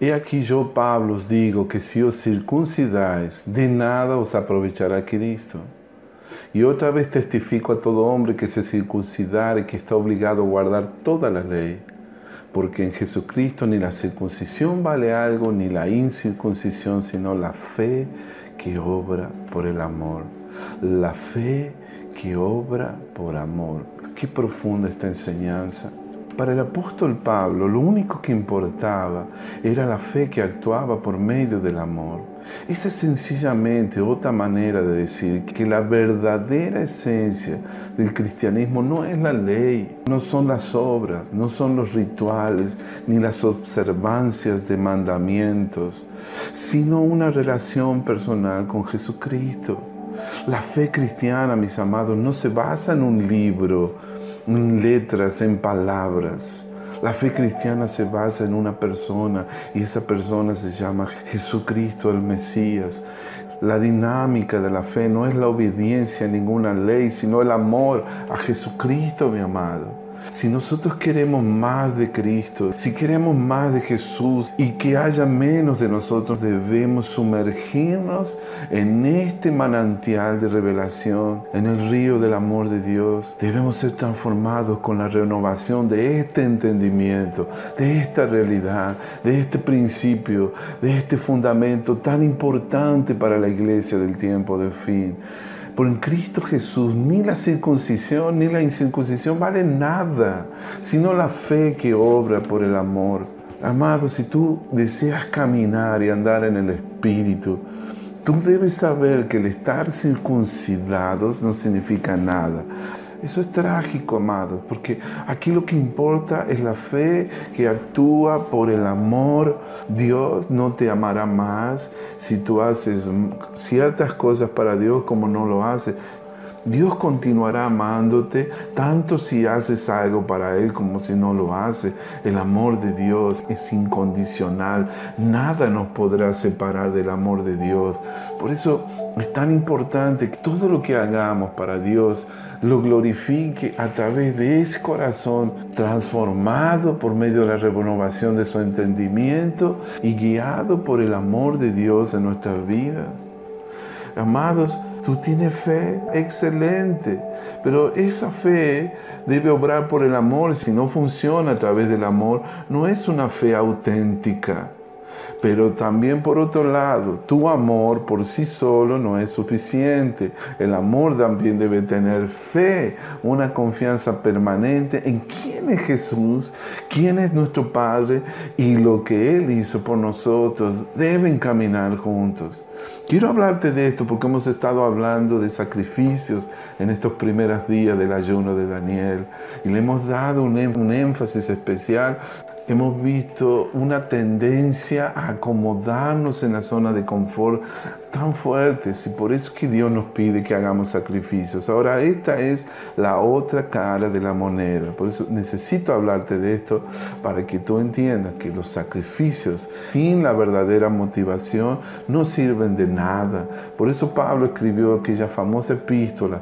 He aquí yo, Pablo, os digo que si os circuncidáis, de nada os aprovechará Cristo. Y otra vez testifico a todo hombre que se circuncidare, que está obligado a guardar toda la ley. Porque en Jesucristo ni la circuncisión vale algo, ni la incircuncisión, sino la fe que obra por el amor. La fe que obra por amor. Qué profunda esta enseñanza. Para el apóstol Pablo lo único que importaba era la fe que actuaba por medio del amor. Esa es sencillamente otra manera de decir que la verdadera esencia del cristianismo no es la ley, no son las obras, no son los rituales, ni las observancias de mandamientos, sino una relación personal con Jesucristo. La fe cristiana, mis amados, no se basa en un libro, en letras, en palabras. La fe cristiana se basa en una persona y esa persona se llama Jesucristo el Mesías. La dinámica de la fe no es la obediencia a ninguna ley, sino el amor a Jesucristo, mi amado. Si nosotros queremos más de Cristo, si queremos más de Jesús y que haya menos de nosotros, debemos sumergirnos en este manantial de revelación, en el río del amor de Dios. Debemos ser transformados con la renovación de este entendimiento, de esta realidad, de este principio, de este fundamento tan importante para la iglesia del tiempo de fin. Por en Cristo Jesús ni la circuncisión ni la incircuncisión vale nada, sino la fe que obra por el amor. Amado, si tú deseas caminar y andar en el Espíritu, tú debes saber que el estar circuncidados no significa nada. Eso es trágico, amados, porque aquí lo que importa es la fe que actúa por el amor. Dios no te amará más si tú haces ciertas cosas para Dios como no lo haces. Dios continuará amándote tanto si haces algo para Él como si no lo haces. El amor de Dios es incondicional. Nada nos podrá separar del amor de Dios. Por eso es tan importante que todo lo que hagamos para Dios lo glorifique a través de ese corazón transformado por medio de la renovación de su entendimiento y guiado por el amor de Dios en nuestra vida. Amados, tú tienes fe, excelente, pero esa fe debe obrar por el amor. Si no funciona a través del amor, no es una fe auténtica. Pero también por otro lado, tu amor por sí solo no es suficiente. El amor también debe tener fe, una confianza permanente en quién es Jesús, quién es nuestro Padre y lo que Él hizo por nosotros. Deben caminar juntos. Quiero hablarte de esto porque hemos estado hablando de sacrificios en estos primeros días del ayuno de Daniel y le hemos dado un, un énfasis especial hemos visto una tendencia a acomodarnos en la zona de confort tan fuertes y por eso que Dios nos pide que hagamos sacrificios. Ahora, esta es la otra cara de la moneda. Por eso necesito hablarte de esto para que tú entiendas que los sacrificios sin la verdadera motivación no sirven de nada. Por eso Pablo escribió aquella famosa epístola,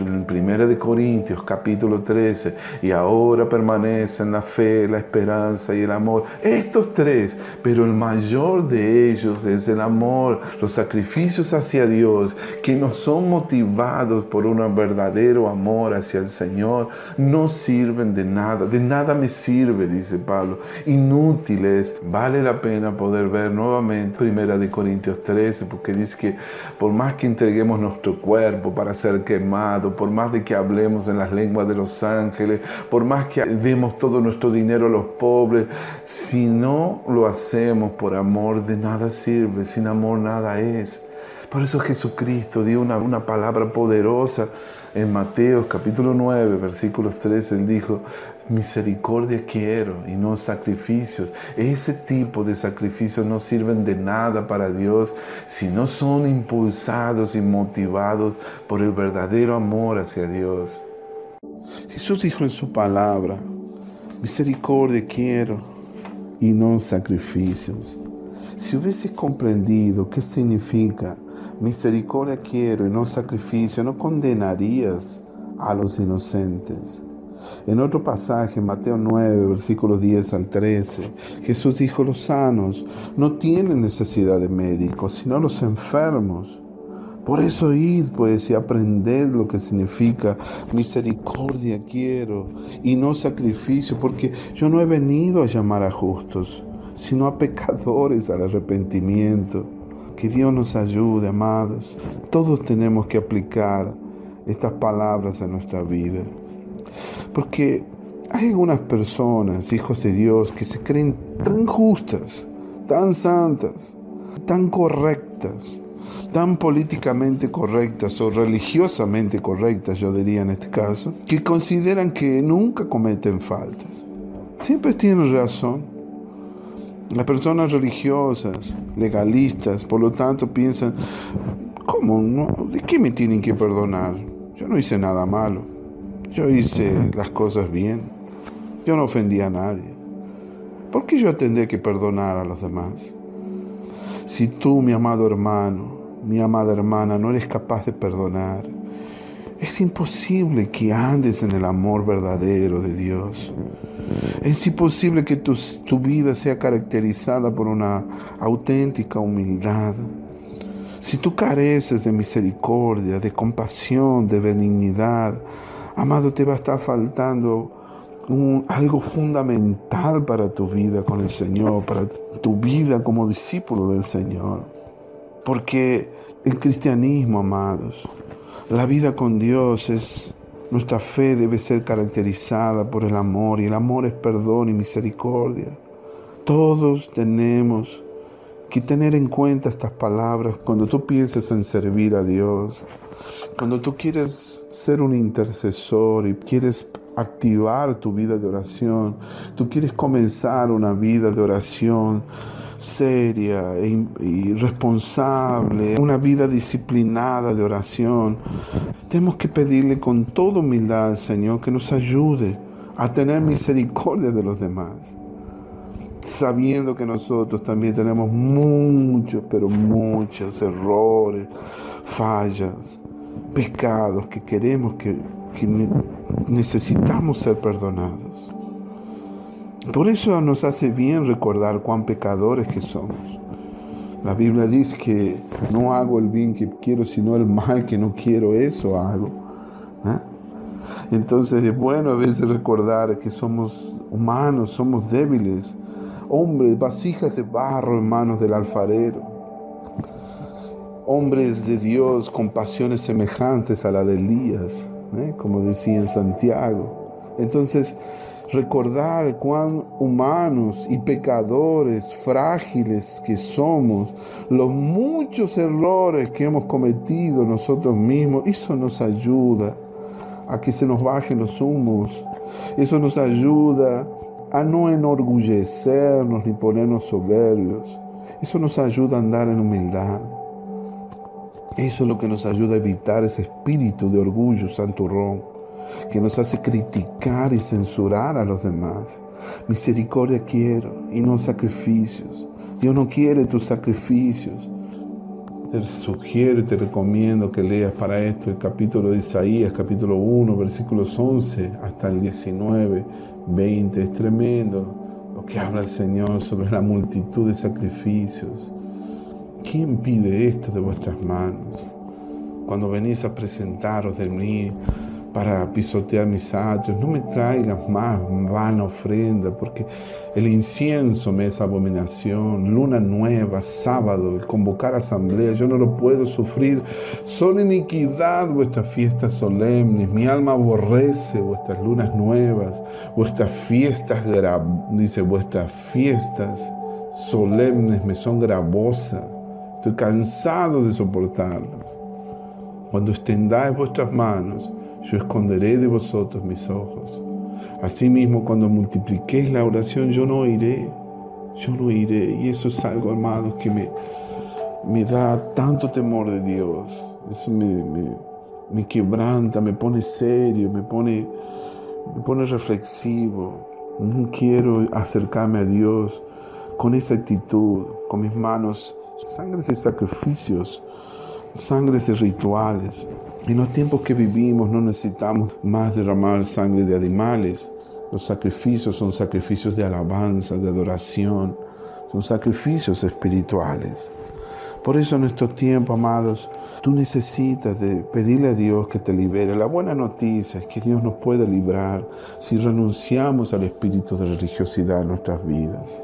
en Primera de Corintios, capítulo 13, y ahora permanecen la fe, la esperanza y el amor. Estos tres, pero el mayor de ellos es el amor, los sacrificios hacia Dios que no son motivados por un verdadero amor hacia el Señor no sirven de nada. De nada me sirve, dice Pablo. Inútiles. Vale la pena poder ver nuevamente Primera de Corintios 13 porque dice que por más que entreguemos nuestro cuerpo para ser quemado, por más de que hablemos en las lenguas de los ángeles, por más que demos todo nuestro dinero a los pobres, si no lo hacemos por amor, de nada sirve. Sin amor nada es. Por eso Jesucristo dio una, una palabra poderosa en Mateo capítulo 9, versículos 13. Él dijo, misericordia quiero y no sacrificios. Ese tipo de sacrificios no sirven de nada para Dios si no son impulsados y motivados por el verdadero amor hacia Dios. Jesús dijo en su palabra, misericordia quiero y no sacrificios. Si hubieses comprendido qué significa misericordia quiero y no sacrificio, no condenarías a los inocentes. En otro pasaje, Mateo 9, versículos 10 al 13, Jesús dijo, los sanos no tienen necesidad de médicos, sino los enfermos. Por eso id, pues, y aprended lo que significa misericordia quiero y no sacrificio, porque yo no he venido a llamar a justos, sino a pecadores al arrepentimiento. Que Dios nos ayude, amados. Todos tenemos que aplicar estas palabras a nuestra vida. Porque hay algunas personas, hijos de Dios, que se creen tan justas, tan santas, tan correctas, tan políticamente correctas o religiosamente correctas, yo diría en este caso, que consideran que nunca cometen faltas. Siempre tienen razón. Las personas religiosas, legalistas, por lo tanto piensan, ¿cómo? ¿De qué me tienen que perdonar? Yo no hice nada malo. Yo hice las cosas bien. Yo no ofendí a nadie. ¿Por qué yo tendré que perdonar a los demás? Si tú, mi amado hermano, mi amada hermana, no eres capaz de perdonar, es imposible que andes en el amor verdadero de Dios. Es imposible que tu, tu, vida sea caracterizada por una auténtica humildad. Si tú careces de misericordia, de compasión, de benignidad, amado, te va a estar faltando algo fundamental para tu vida con el Señor, tu vida como discípulo del Señor. Porque el cristianismo, amados, la vida con Dios es, nuestra fe debe ser caracterizada por el amor y el amor es perdón y misericordia. Todos tenemos que tener en cuenta estas palabras cuando tú pienses en servir a Dios, cuando tú quieres ser un intercesor y quieres activar tu vida de oración, tú quieres comenzar una vida de oración seria e y responsable, una vida disciplinada de oración, tenemos que pedirle con toda humildad al Señor que nos ayude a tener misericordia de los demás, sabiendo que nosotros también tenemos muchos, pero muchos errores, fallas, pecados que queremos que, que necesitamos ser perdonados. Por eso nos hace bien recordar cuán pecadores que somos. La Biblia dice que no hago el bien que quiero, sino el mal que no quiero, eso hago. ¿eh? Entonces es bueno a veces recordar que somos humanos, somos débiles, hombres, vasijas de barro en manos del alfarero, hombres de Dios con pasiones semejantes a la de Elías, ¿eh? como decía en Santiago. Entonces, recordar cuán humanos y pecadores, frágiles que somos, los muchos errores que hemos cometido nosotros mismos, eso nos ayuda a que se nos bajen los humos, eso nos ayuda a no enorgullecernos ni ponernos soberbios, eso nos ayuda a andar en humildad. Eso es lo que nos ayuda a evitar ese espíritu de orgullo santurrón que nos hace criticar y censurar a los demás. Misericordia quiero y no sacrificios. Dios no quiere tus sacrificios. Te sugiero y te recomiendo que leas para esto el capítulo de Isaías, capítulo 1, versículos 11 hasta el 19, 20. Es tremendo lo que habla el Señor sobre la multitud de sacrificios. ¿Quién pide esto de vuestras manos? Cuando venís a presentaros de mí para pisotear mis atrios. No me traigas más vana ofrenda, porque el incienso me es abominación. Luna nueva, sábado, el convocar asamblea, yo no lo puedo sufrir. Son iniquidad vuestras fiestas solemnes. Mi alma aborrece vuestras lunas nuevas, vuestras fiestas, dice, vuestras fiestas solemnes me son gravosas. Estoy cansado de soportarlas. Cuando extendáis vuestras manos, yo esconderé de vosotros mis ojos. Asimismo, cuando multipliquéis la oración, yo no iré, yo no iré. Y eso es algo, amados, que me, me da tanto temor de Dios. Eso me, me, quebranta, me pone serio, me pone, me pone reflexivo. No quiero acercarme a Dios con esa actitud, con mis manos, sangres de sacrificios sangres de rituales. En los tiempos que vivimos no necesitamos más derramar sangre de animales. Los sacrificios son sacrificios de alabanza, de adoración, son sacrificios espirituales. Por eso en estos tiempos, amados, tú necesitas de pedirle a Dios que te libere. La buena noticia es que Dios nos puede librar si renunciamos al espíritu de religiosidad en nuestras vidas.